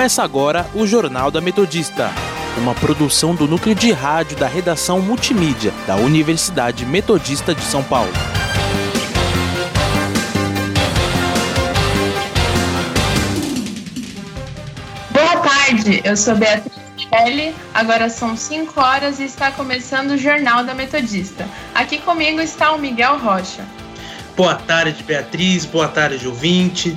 Começa agora o Jornal da Metodista, uma produção do núcleo de rádio da redação multimídia da Universidade Metodista de São Paulo. Boa tarde, eu sou Beatriz Kelly. Agora são 5 horas e está começando o Jornal da Metodista. Aqui comigo está o Miguel Rocha. Boa tarde, Beatriz. Boa tarde, ouvinte.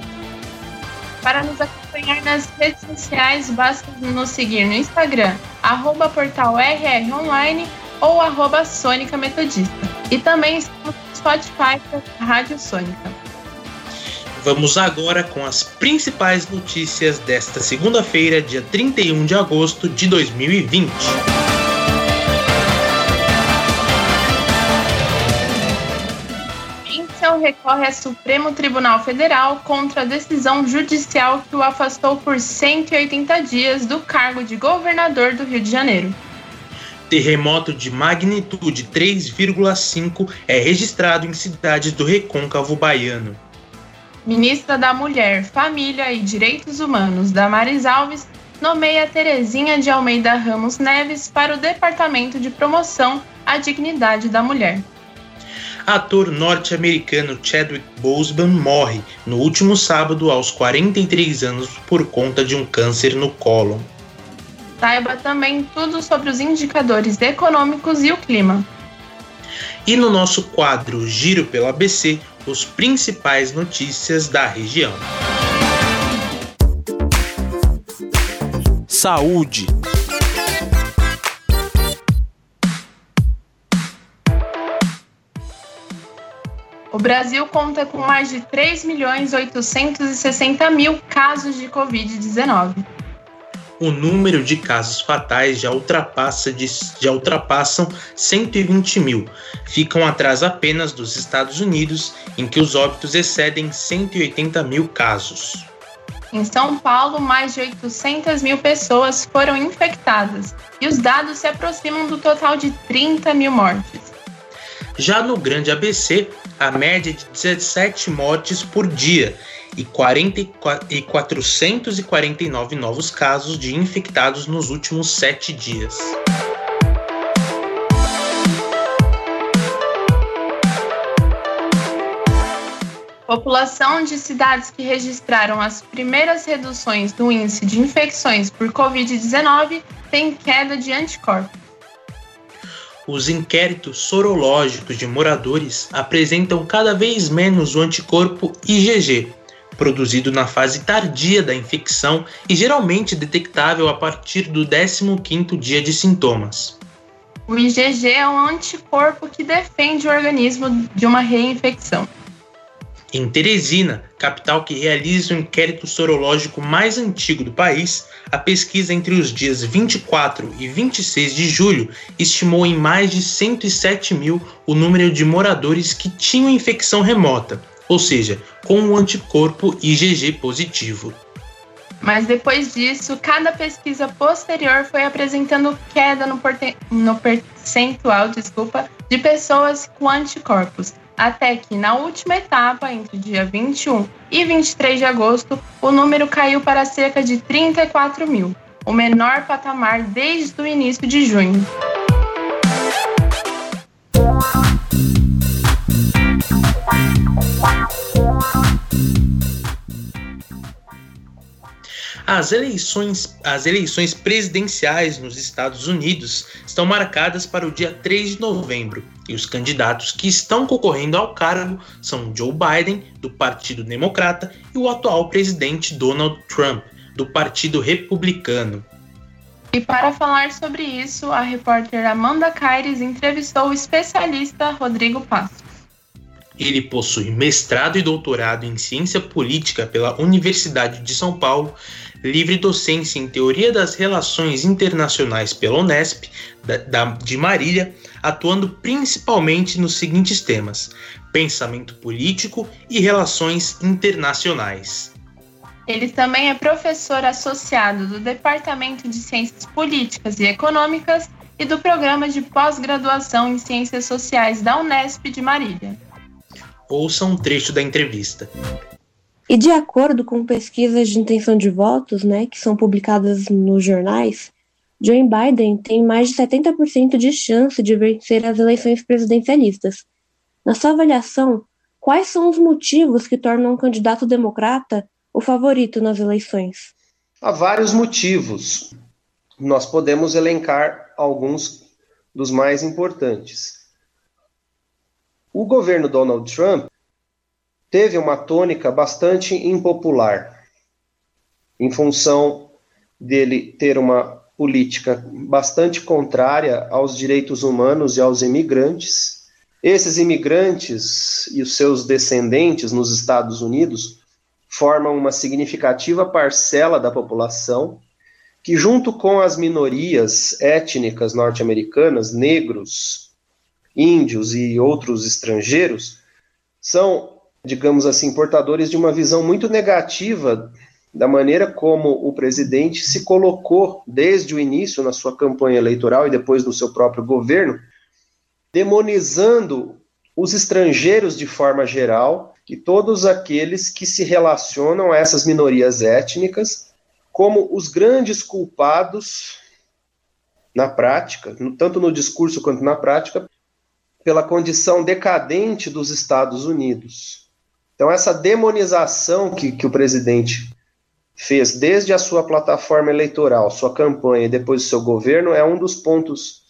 Para nos acompanhar nas redes sociais, basta nos seguir no Instagram, arroba portal RR Online ou arroba Sônica Metodista. E também estamos no Spotify da Rádio Sônica. Vamos agora com as principais notícias desta segunda-feira, dia 31 de agosto de 2020. Witzel recorre ao Supremo Tribunal Federal contra a decisão judicial que o afastou por 180 dias do cargo de governador do Rio de Janeiro. Terremoto de magnitude 3,5 é registrado em cidades do recôncavo baiano. Ministra da Mulher, Família e Direitos Humanos, Damares Alves, nomeia Terezinha de Almeida Ramos Neves para o Departamento de Promoção à Dignidade da Mulher ator norte-americano Chadwick Boseman morre no último sábado aos 43 anos por conta de um câncer no cólon. Saiba também tudo sobre os indicadores econômicos e o clima. E no nosso quadro Giro pelo ABC, os principais notícias da região. Saúde. O Brasil conta com mais de 3 milhões 860 mil casos de Covid-19. O número de casos fatais já, ultrapassa de, já ultrapassam 120 mil. Ficam atrás apenas dos Estados Unidos, em que os óbitos excedem 180 mil casos. Em São Paulo, mais de 800 mil pessoas foram infectadas e os dados se aproximam do total de 30 mil mortes. Já no Grande ABC, a média de 17 mortes por dia e, 40, e 449 novos casos de infectados nos últimos sete dias. População de cidades que registraram as primeiras reduções do índice de infecções por Covid-19 tem queda de anticorpos. Os inquéritos sorológicos de moradores apresentam cada vez menos o anticorpo IgG, produzido na fase tardia da infecção e geralmente detectável a partir do 15º dia de sintomas. O IgG é um anticorpo que defende o organismo de uma reinfecção. Em Teresina, capital que realiza o inquérito sorológico mais antigo do país, a pesquisa entre os dias 24 e 26 de julho estimou em mais de 107 mil o número de moradores que tinham infecção remota, ou seja, com o anticorpo IgG positivo. Mas depois disso, cada pesquisa posterior foi apresentando queda no, no percentual desculpa, de pessoas com anticorpos, até que na última etapa, entre dia 21 e 23 de agosto, o número caiu para cerca de 34 mil, o menor patamar desde o início de junho. As eleições, as eleições presidenciais nos Estados Unidos estão marcadas para o dia 3 de novembro e os candidatos que estão concorrendo ao cargo são Joe Biden, do Partido Democrata, e o atual presidente Donald Trump, do Partido Republicano. E para falar sobre isso, a repórter Amanda Caires entrevistou o especialista Rodrigo Passos. Ele possui mestrado e doutorado em ciência política pela Universidade de São Paulo, livre docência em teoria das relações internacionais pela Unesp, da, da, de Marília, atuando principalmente nos seguintes temas: pensamento político e relações internacionais. Ele também é professor associado do Departamento de Ciências Políticas e Econômicas e do Programa de Pós-Graduação em Ciências Sociais da Unesp de Marília. Ouça um trecho da entrevista. E de acordo com pesquisas de intenção de votos, né, que são publicadas nos jornais, Joe Biden tem mais de 70% de chance de vencer as eleições presidencialistas. Na sua avaliação, quais são os motivos que tornam um candidato democrata o favorito nas eleições? Há vários motivos. Nós podemos elencar alguns dos mais importantes. O governo Donald Trump teve uma tônica bastante impopular, em função dele ter uma política bastante contrária aos direitos humanos e aos imigrantes. Esses imigrantes e os seus descendentes nos Estados Unidos formam uma significativa parcela da população que, junto com as minorias étnicas norte-americanas, negros, índios e outros estrangeiros, são, digamos assim, portadores de uma visão muito negativa da maneira como o presidente se colocou desde o início na sua campanha eleitoral e depois no seu próprio governo, demonizando os estrangeiros de forma geral e todos aqueles que se relacionam a essas minorias étnicas como os grandes culpados na prática, tanto no discurso quanto na prática, pela condição decadente dos Estados Unidos. Então, essa demonização que, que o presidente fez desde a sua plataforma eleitoral, sua campanha e depois o seu governo é um dos pontos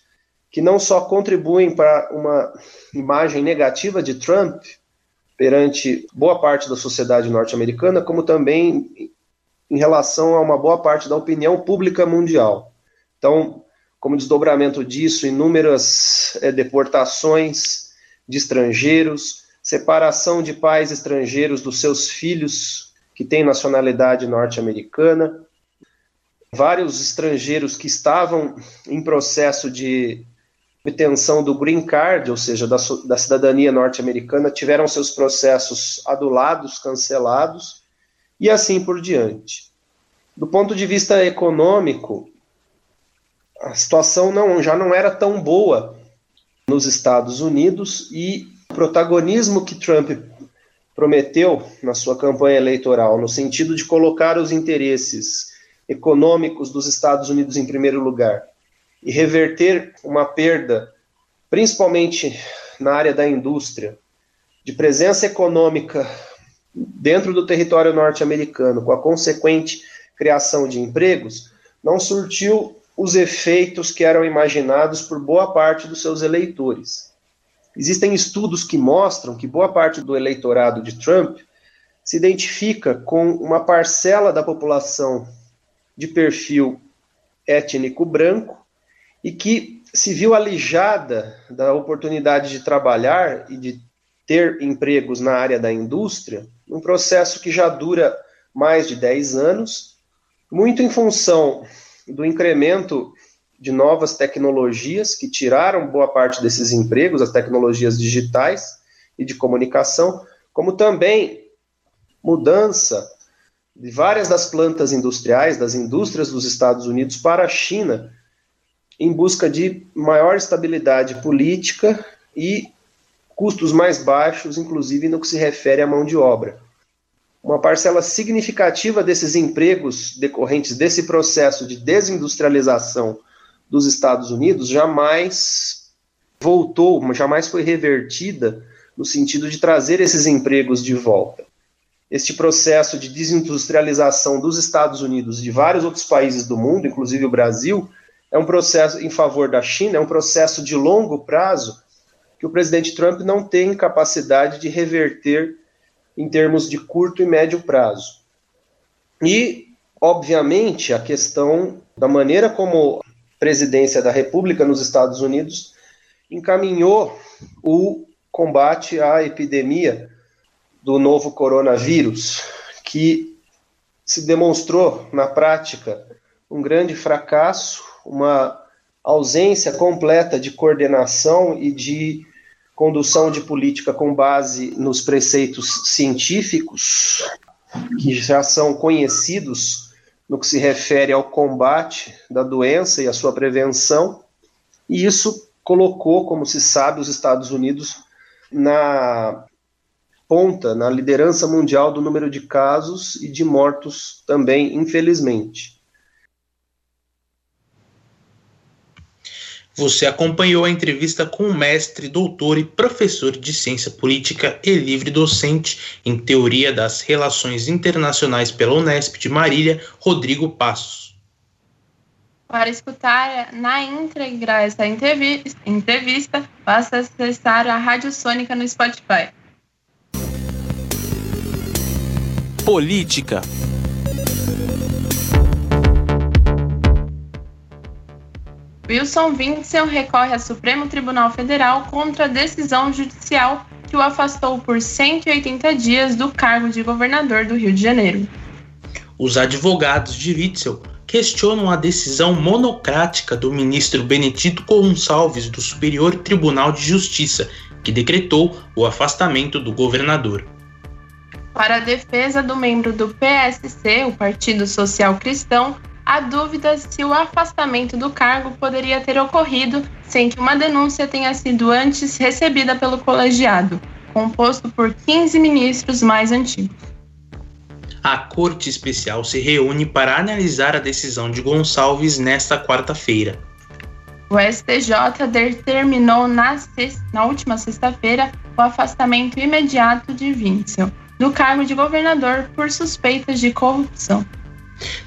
que não só contribuem para uma imagem negativa de Trump perante boa parte da sociedade norte-americana, como também em relação a uma boa parte da opinião pública mundial. Então, como desdobramento disso, inúmeras é, deportações de estrangeiros, separação de pais estrangeiros dos seus filhos que tem nacionalidade norte-americana, vários estrangeiros que estavam em processo de obtenção do green card, ou seja, da, da cidadania norte-americana, tiveram seus processos adulados, cancelados, e assim por diante. Do ponto de vista econômico, a situação não, já não era tão boa nos Estados Unidos e protagonismo que Trump prometeu na sua campanha eleitoral, no sentido de colocar os interesses econômicos dos Estados Unidos em primeiro lugar e reverter uma perda, principalmente na área da indústria, de presença econômica dentro do território norte-americano, com a consequente criação de empregos, não surtiu os efeitos que eram imaginados por boa parte dos seus eleitores. Existem estudos que mostram que boa parte do eleitorado de Trump se identifica com uma parcela da população de perfil étnico branco e que se viu alijada da oportunidade de trabalhar e de ter empregos na área da indústria, um processo que já dura mais de 10 anos, muito em função do incremento de novas tecnologias que tiraram boa parte desses empregos, as tecnologias digitais e de comunicação, como também mudança de várias das plantas industriais, das indústrias dos Estados Unidos para a China, em busca de maior estabilidade política e custos mais baixos, inclusive no que se refere à mão de obra. Uma parcela significativa desses empregos decorrentes desse processo de desindustrialização dos Estados Unidos jamais voltou, jamais foi revertida no sentido de trazer esses empregos de volta. Este processo de desindustrialização dos Estados Unidos e de vários outros países do mundo, inclusive o Brasil, é um processo em favor da China, é um processo de longo prazo que o presidente Trump não tem capacidade de reverter em termos de curto e médio prazo. E, obviamente, a questão da maneira como presidência da República nos Estados Unidos encaminhou o combate à epidemia do novo coronavírus, que se demonstrou na prática um grande fracasso, uma ausência completa de coordenação e de condução de política com base nos preceitos científicos, que já são conhecidos no que se refere ao combate da doença e a sua prevenção, e isso colocou, como se sabe, os Estados Unidos na ponta na liderança mundial do número de casos e de mortos também, infelizmente. Você acompanhou a entrevista com o mestre, doutor e professor de ciência política e livre docente em teoria das relações internacionais pela Unesp de Marília, Rodrigo Passos. Para escutar na íntegra essa entrevista, basta acessar a Rádio Sônica no Spotify. Política Wilson Witzel recorre ao Supremo Tribunal Federal contra a decisão judicial que o afastou por 180 dias do cargo de governador do Rio de Janeiro. Os advogados de Witzel questionam a decisão monocrática do ministro Benedito Gonçalves do Superior Tribunal de Justiça, que decretou o afastamento do governador. Para a defesa do membro do PSC, o Partido Social Cristão, há dúvidas se o afastamento do cargo poderia ter ocorrido sem que uma denúncia tenha sido antes recebida pelo colegiado, composto por 15 ministros mais antigos. A Corte Especial se reúne para analisar a decisão de Gonçalves nesta quarta-feira. O STJ determinou na, sexta, na última sexta-feira o afastamento imediato de Witzel do cargo de governador por suspeitas de corrupção.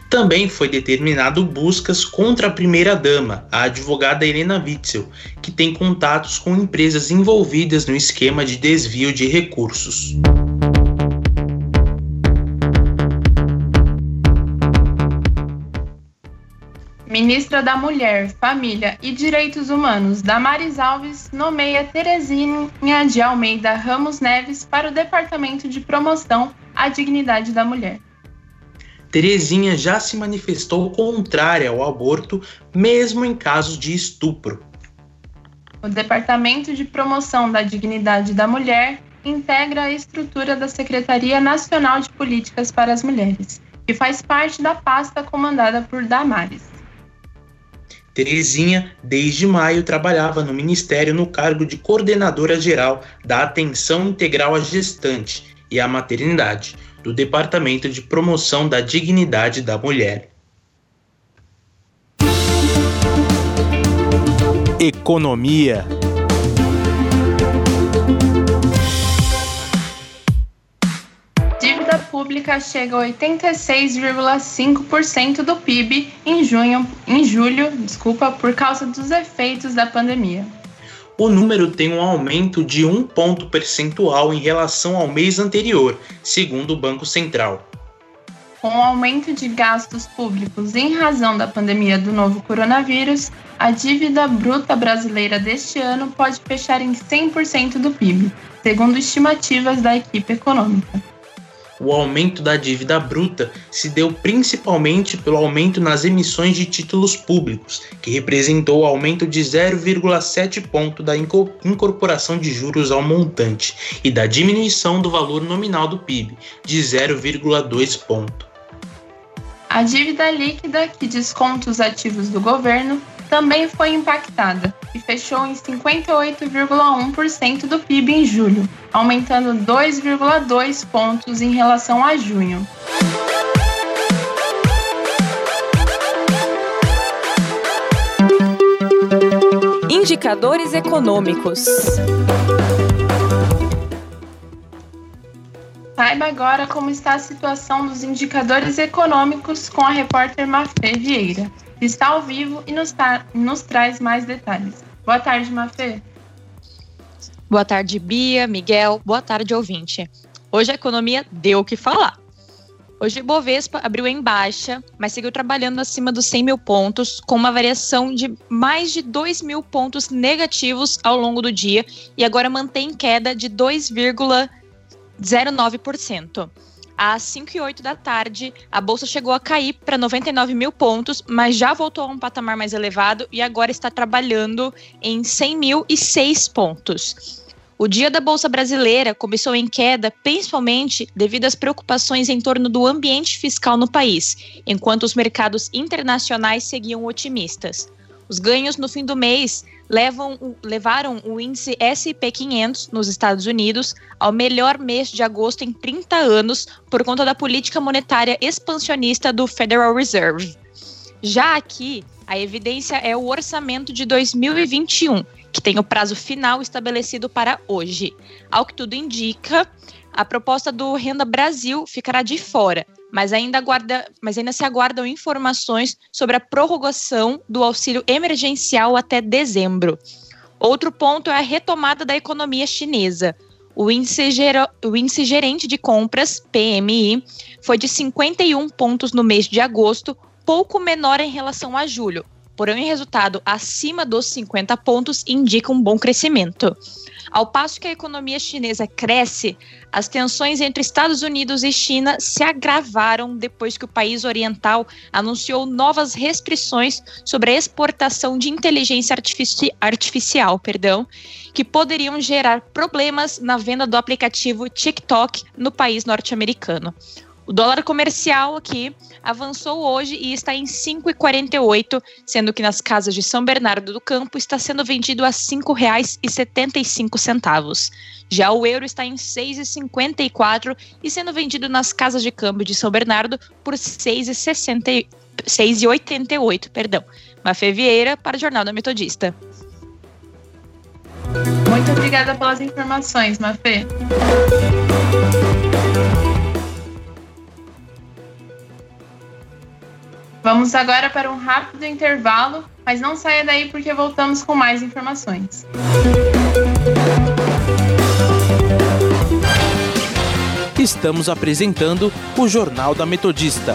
Também foi determinado buscas contra a primeira-dama, a advogada Helena Witzel, que tem contatos com empresas envolvidas no esquema de desvio de recursos. Ministra da Mulher, Família e Direitos Humanos, Damares Alves, nomeia Terezinha de Almeida Ramos Neves para o Departamento de Promoção à Dignidade da Mulher. Terezinha já se manifestou contrária ao aborto, mesmo em casos de estupro. O Departamento de Promoção da Dignidade da Mulher integra a estrutura da Secretaria Nacional de Políticas para as Mulheres, que faz parte da pasta comandada por Damares. Terezinha, desde maio, trabalhava no Ministério no cargo de coordenadora geral da Atenção Integral à Gestante e à Maternidade, do Departamento de Promoção da Dignidade da Mulher. Economia. Dívida pública chega a 86,5% do PIB em junho, em julho, desculpa, por causa dos efeitos da pandemia o número tem um aumento de um ponto percentual em relação ao mês anterior, segundo o Banco Central. Com o aumento de gastos públicos em razão da pandemia do novo coronavírus, a dívida bruta brasileira deste ano pode fechar em 100% do PIB, segundo estimativas da equipe econômica o aumento da dívida bruta se deu principalmente pelo aumento nas emissões de títulos públicos, que representou o aumento de 0,7 ponto da incorporação de juros ao montante e da diminuição do valor nominal do PIB, de 0,2 ponto. A dívida líquida, que desconta os ativos do governo, também foi impactada e fechou em 58,1% do PIB em julho, aumentando 2,2 pontos em relação a junho. Indicadores econômicos. Saiba agora como está a situação dos indicadores econômicos com a repórter Mafê Vieira está ao vivo e nos, nos traz mais detalhes. Boa tarde, Mafê. Boa tarde, Bia, Miguel. Boa tarde, ouvinte. Hoje a economia deu o que falar. Hoje Bovespa abriu em baixa, mas seguiu trabalhando acima dos 100 mil pontos, com uma variação de mais de 2 mil pontos negativos ao longo do dia e agora mantém queda de 2,09%. Às 5 e 8 da tarde, a bolsa chegou a cair para 99 mil pontos, mas já voltou a um patamar mais elevado e agora está trabalhando em 100 mil e 6 pontos. O dia da Bolsa Brasileira começou em queda, principalmente devido às preocupações em torno do ambiente fiscal no país, enquanto os mercados internacionais seguiam otimistas. Os ganhos no fim do mês levam, levaram o índice SP 500 nos Estados Unidos ao melhor mês de agosto em 30 anos por conta da política monetária expansionista do Federal Reserve. Já aqui, a evidência é o orçamento de 2021, que tem o prazo final estabelecido para hoje. Ao que tudo indica, a proposta do Renda Brasil ficará de fora, mas ainda, aguarda, mas ainda se aguardam informações sobre a prorrogação do auxílio emergencial até dezembro. Outro ponto é a retomada da economia chinesa. O índice, o índice gerente de compras, PMI, foi de 51 pontos no mês de agosto, pouco menor em relação a julho. Porém, resultado acima dos 50 pontos indica um bom crescimento. Ao passo que a economia chinesa cresce, as tensões entre Estados Unidos e China se agravaram depois que o país oriental anunciou novas restrições sobre a exportação de inteligência artifici artificial, perdão, que poderiam gerar problemas na venda do aplicativo TikTok no país norte-americano. O dólar comercial aqui avançou hoje e está em 5,48, sendo que nas casas de São Bernardo do Campo está sendo vendido a R$ 5,75. Já o euro está em 6,54 e sendo vendido nas casas de câmbio de São Bernardo por 6,88, perdão. Mafê Vieira para o Jornal da Metodista. Muito obrigada pelas informações, Mafê. Vamos agora para um rápido intervalo, mas não saia daí porque voltamos com mais informações. Estamos apresentando o Jornal da Metodista.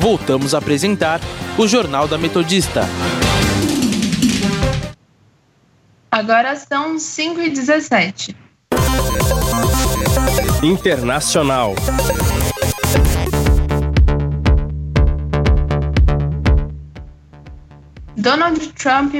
voltamos a apresentar o Jornal da Metodista. Agora são 5 e 17. Internacional. Donald Trump,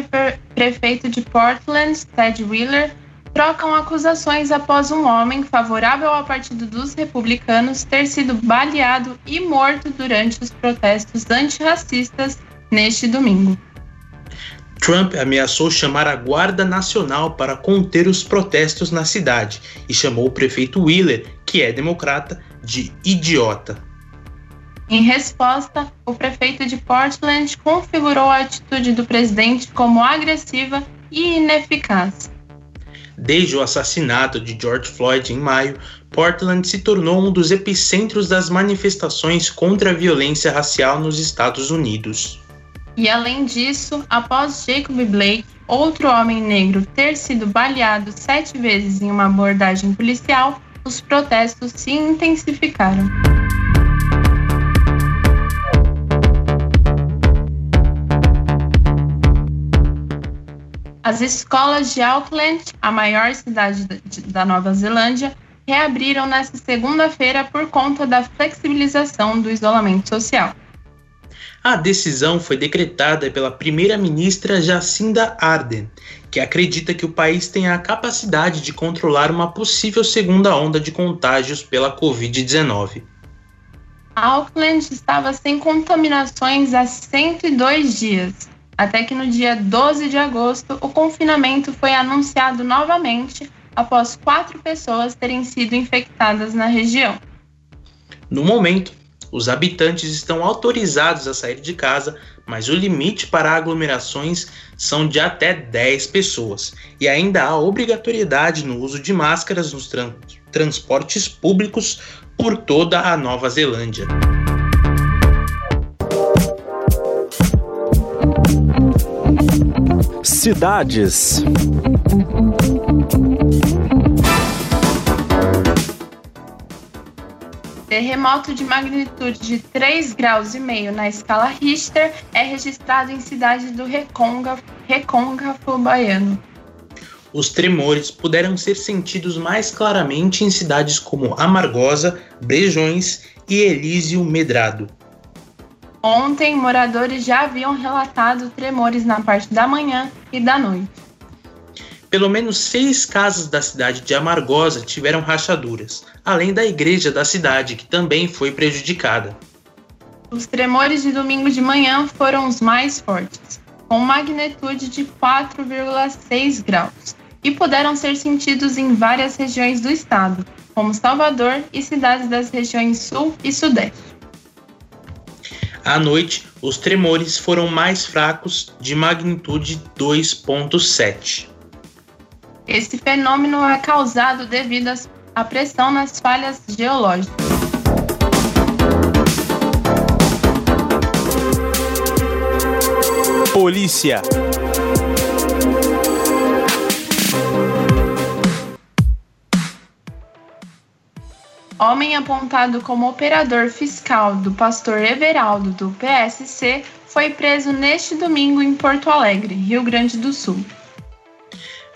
prefeito de Portland, Ted Wheeler, trocam acusações após um homem favorável ao Partido dos Republicanos ter sido baleado e morto durante os protestos antirracistas neste domingo. Trump ameaçou chamar a Guarda Nacional para conter os protestos na cidade e chamou o prefeito Wheeler, que é democrata, de idiota. Em resposta, o prefeito de Portland configurou a atitude do presidente como agressiva e ineficaz. Desde o assassinato de George Floyd em maio, Portland se tornou um dos epicentros das manifestações contra a violência racial nos Estados Unidos. E além disso, após Jacob Blake, outro homem negro, ter sido baleado sete vezes em uma abordagem policial, os protestos se intensificaram. As escolas de Auckland, a maior cidade da Nova Zelândia, reabriram nesta segunda-feira por conta da flexibilização do isolamento social. A decisão foi decretada pela primeira-ministra Jacinda Ardern, que acredita que o país tem a capacidade de controlar uma possível segunda onda de contágios pela Covid-19. Auckland estava sem contaminações há 102 dias, até que no dia 12 de agosto o confinamento foi anunciado novamente após quatro pessoas terem sido infectadas na região. No momento, os habitantes estão autorizados a sair de casa, mas o limite para aglomerações são de até 10 pessoas, e ainda há obrigatoriedade no uso de máscaras nos tran transportes públicos por toda a Nova Zelândia. Cidades. Terremoto de magnitude de 3 graus e meio na escala Richter é registrado em cidade do Recôncavo, Recôncavo baiano. Os tremores puderam ser sentidos mais claramente em cidades como Amargosa, Brejões e Elísio Medrado. Ontem, moradores já haviam relatado tremores na parte da manhã e da noite. Pelo menos seis casas da cidade de Amargosa tiveram rachaduras, além da igreja da cidade, que também foi prejudicada. Os tremores de domingo de manhã foram os mais fortes, com magnitude de 4,6 graus, e puderam ser sentidos em várias regiões do estado, como Salvador e cidades das regiões Sul e Sudeste. À noite, os tremores foram mais fracos, de magnitude 2,7. Esse fenômeno é causado devido à pressão nas falhas geológicas. Polícia. Homem apontado como operador fiscal do pastor Everaldo do PSC foi preso neste domingo em Porto Alegre, Rio Grande do Sul.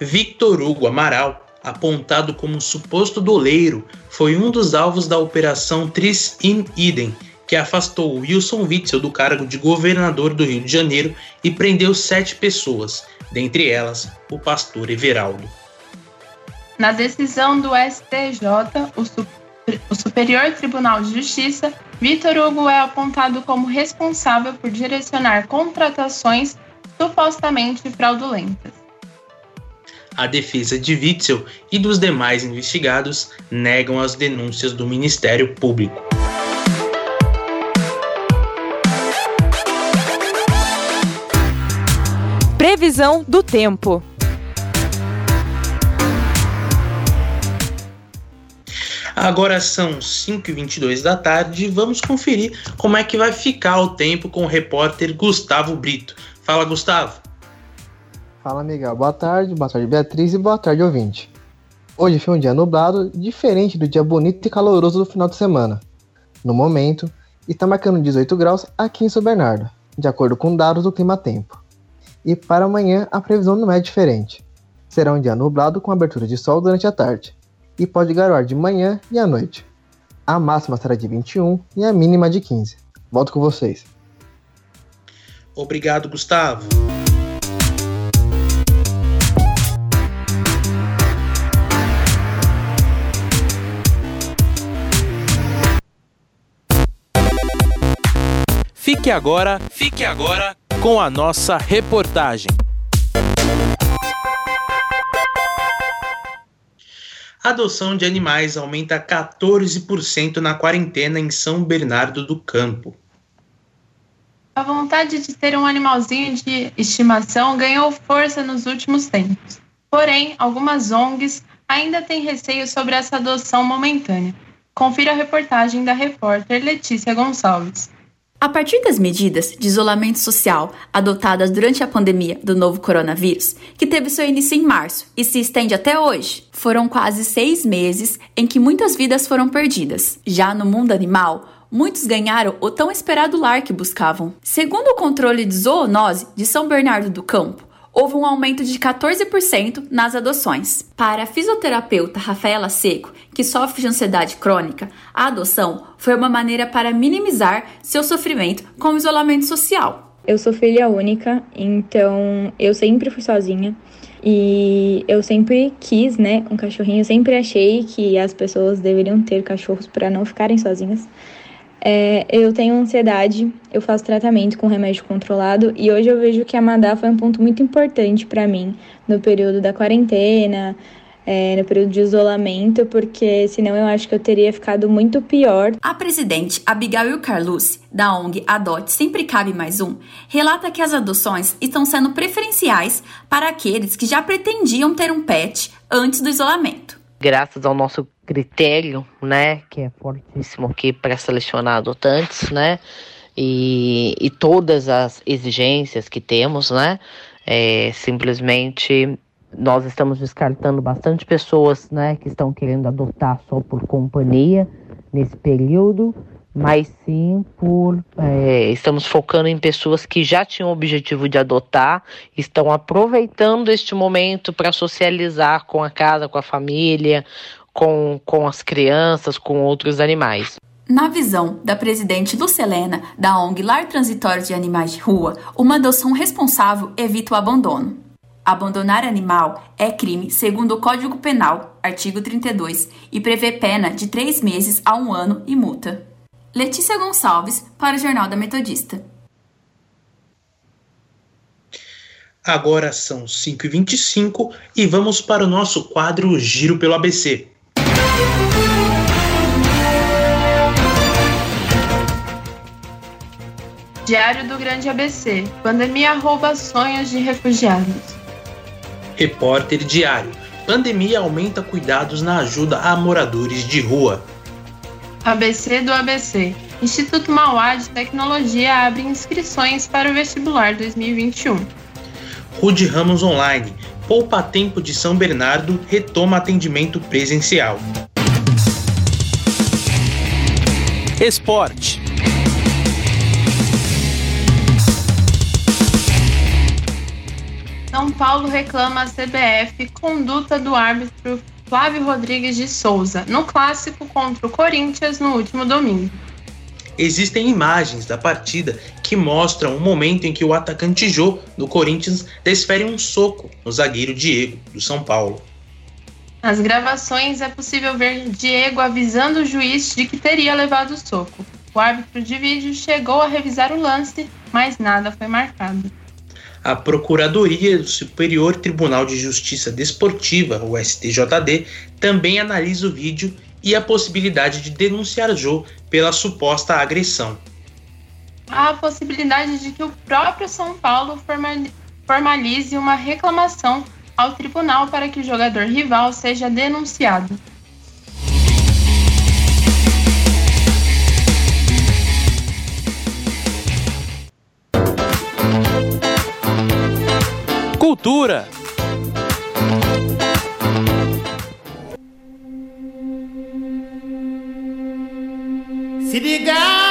Victor Hugo Amaral, apontado como suposto doleiro, foi um dos alvos da Operação Tris in Idem, que afastou Wilson Witzel do cargo de governador do Rio de Janeiro e prendeu sete pessoas, dentre elas o pastor Everaldo. Na decisão do STJ, o, Su o Superior Tribunal de Justiça, Vitor Hugo é apontado como responsável por direcionar contratações supostamente fraudulentas. A defesa de Witzel e dos demais investigados negam as denúncias do Ministério Público. Previsão do tempo. Agora são 5h22 da tarde e vamos conferir como é que vai ficar o tempo com o repórter Gustavo Brito. Fala, Gustavo. Fala, Miguel. Boa tarde, boa tarde, Beatriz e boa tarde, ouvinte. Hoje foi um dia nublado, diferente do dia bonito e caloroso do final de semana. No momento, está marcando 18 graus aqui em São Bernardo, de acordo com dados do Clima Tempo. E para amanhã a previsão não é diferente. Será um dia nublado com abertura de sol durante a tarde, e pode garoar de manhã e à noite. A máxima será de 21 e a mínima de 15. Volto com vocês. Obrigado, Gustavo. Fique agora, fique agora com a nossa reportagem. A adoção de animais aumenta 14% na quarentena em São Bernardo do Campo. A vontade de ter um animalzinho de estimação ganhou força nos últimos tempos. Porém, algumas ONGs ainda têm receio sobre essa adoção momentânea. Confira a reportagem da repórter Letícia Gonçalves. A partir das medidas de isolamento social adotadas durante a pandemia do novo coronavírus, que teve seu início em março e se estende até hoje, foram quase seis meses em que muitas vidas foram perdidas. Já no mundo animal, muitos ganharam o tão esperado lar que buscavam. Segundo o controle de zoonose de São Bernardo do Campo, houve um aumento de 14% nas adoções. Para a fisioterapeuta Rafaela Seco, que sofre de ansiedade crônica, a adoção foi uma maneira para minimizar seu sofrimento com o isolamento social. Eu sou filha única, então eu sempre fui sozinha. E eu sempre quis, né, um cachorrinho. Eu sempre achei que as pessoas deveriam ter cachorros para não ficarem sozinhas. É, eu tenho ansiedade, eu faço tratamento com remédio controlado e hoje eu vejo que a Madá foi um ponto muito importante para mim no período da quarentena, é, no período de isolamento, porque senão eu acho que eu teria ficado muito pior. A presidente Abigail Carlucci, da ONG Adote Sempre Cabe Mais Um, relata que as adoções estão sendo preferenciais para aqueles que já pretendiam ter um pet antes do isolamento. Graças ao nosso critério, né, que é fortíssimo aqui para selecionar adotantes, né, e, e todas as exigências que temos, né, é, simplesmente nós estamos descartando bastante pessoas, né, que estão querendo adotar só por companhia, nesse período, mas sim por é, estamos focando em pessoas que já tinham o objetivo de adotar, estão aproveitando este momento para socializar com a casa, com a família, com, com as crianças, com outros animais. Na visão da presidente Lucelena, da ONG Lar Transitório de Animais de Rua, uma adoção responsável evita o abandono. Abandonar animal é crime segundo o Código Penal, artigo 32, e prevê pena de três meses a um ano e multa. Letícia Gonçalves, para o Jornal da Metodista. Agora são 5h25 e vamos para o nosso quadro Giro pelo ABC. Diário do Grande ABC. Pandemia rouba sonhos de refugiados. Repórter Diário. Pandemia aumenta cuidados na ajuda a moradores de rua. ABC do ABC. Instituto Mauá de Tecnologia abre inscrições para o vestibular 2021. Rude Ramos Online. Poupa Tempo de São Bernardo retoma atendimento presencial. Esporte. Paulo reclama a CBF conduta do árbitro Flávio Rodrigues de Souza no clássico contra o Corinthians no último domingo. Existem imagens da partida que mostram o momento em que o atacante Jô do Corinthians desfere um soco no zagueiro Diego do São Paulo. Nas gravações é possível ver Diego avisando o juiz de que teria levado o soco. O árbitro de vídeo chegou a revisar o lance, mas nada foi marcado. A Procuradoria do Superior Tribunal de Justiça Desportiva, o STJD, também analisa o vídeo e a possibilidade de denunciar Jô pela suposta agressão. Há a possibilidade de que o próprio São Paulo formalize uma reclamação ao tribunal para que o jogador rival seja denunciado. Cultura. Se ligar.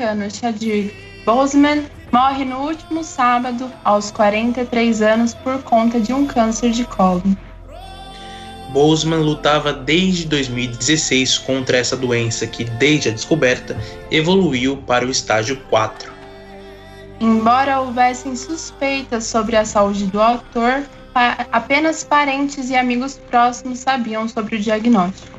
Norte-americano Chadwick Boseman morre no último sábado, aos 43 anos, por conta de um câncer de colo. Boseman lutava desde 2016 contra essa doença que, desde a descoberta, evoluiu para o estágio 4. Embora houvessem suspeitas sobre a saúde do autor, apenas parentes e amigos próximos sabiam sobre o diagnóstico.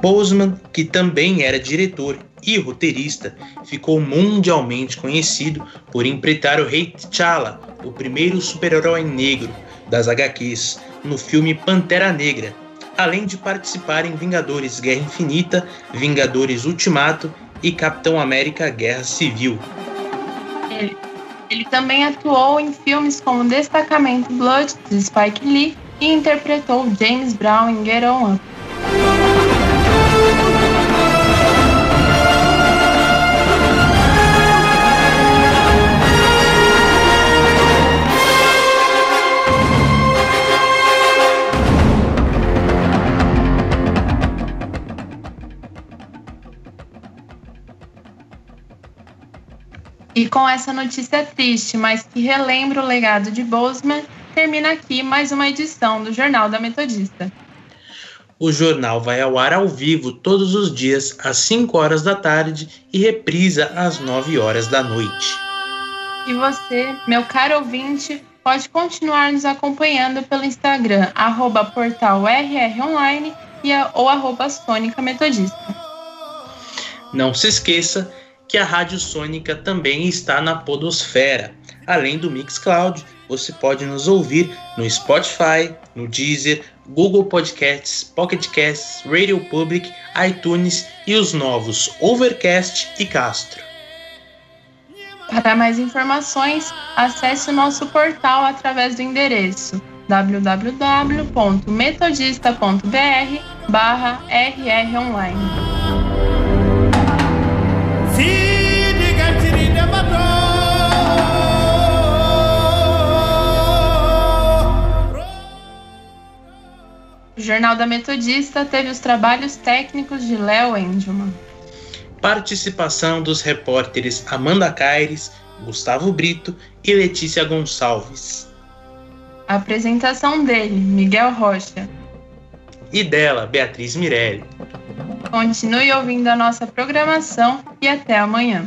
Boseman, que também era diretor e roteirista, ficou mundialmente conhecido por empreitar o rei T'Challa, o primeiro super-herói negro das HQs, no filme Pantera Negra, além de participar em Vingadores Guerra Infinita, Vingadores Ultimato e Capitão América Guerra Civil. Ele, ele também atuou em filmes como Destacamento Blood, de Spike Lee, e interpretou James Brown em Get On Up. E com essa notícia triste, mas que relembra o legado de Boseman, termina aqui mais uma edição do Jornal da Metodista. O jornal vai ao ar ao vivo todos os dias às 5 horas da tarde e reprisa às 9 horas da noite. E você, meu caro ouvinte, pode continuar nos acompanhando pelo Instagram, arroba portal RRonline e, ou arroba Sônica Metodista. Não se esqueça que a Rádio Sônica também está na Podosfera. Além do Mixcloud, você pode nos ouvir no Spotify, no Deezer, Google Podcasts, Pocket Casts, Radio Public, iTunes e os novos Overcast e Castro. Para mais informações, acesse o nosso portal através do endereço www.metodista.br O Jornal da Metodista teve os trabalhos técnicos de Léo Engelman. Participação dos repórteres Amanda Caires, Gustavo Brito e Letícia Gonçalves. Apresentação dele, Miguel Rocha. E dela, Beatriz Mirelli. Continue ouvindo a nossa programação e até amanhã.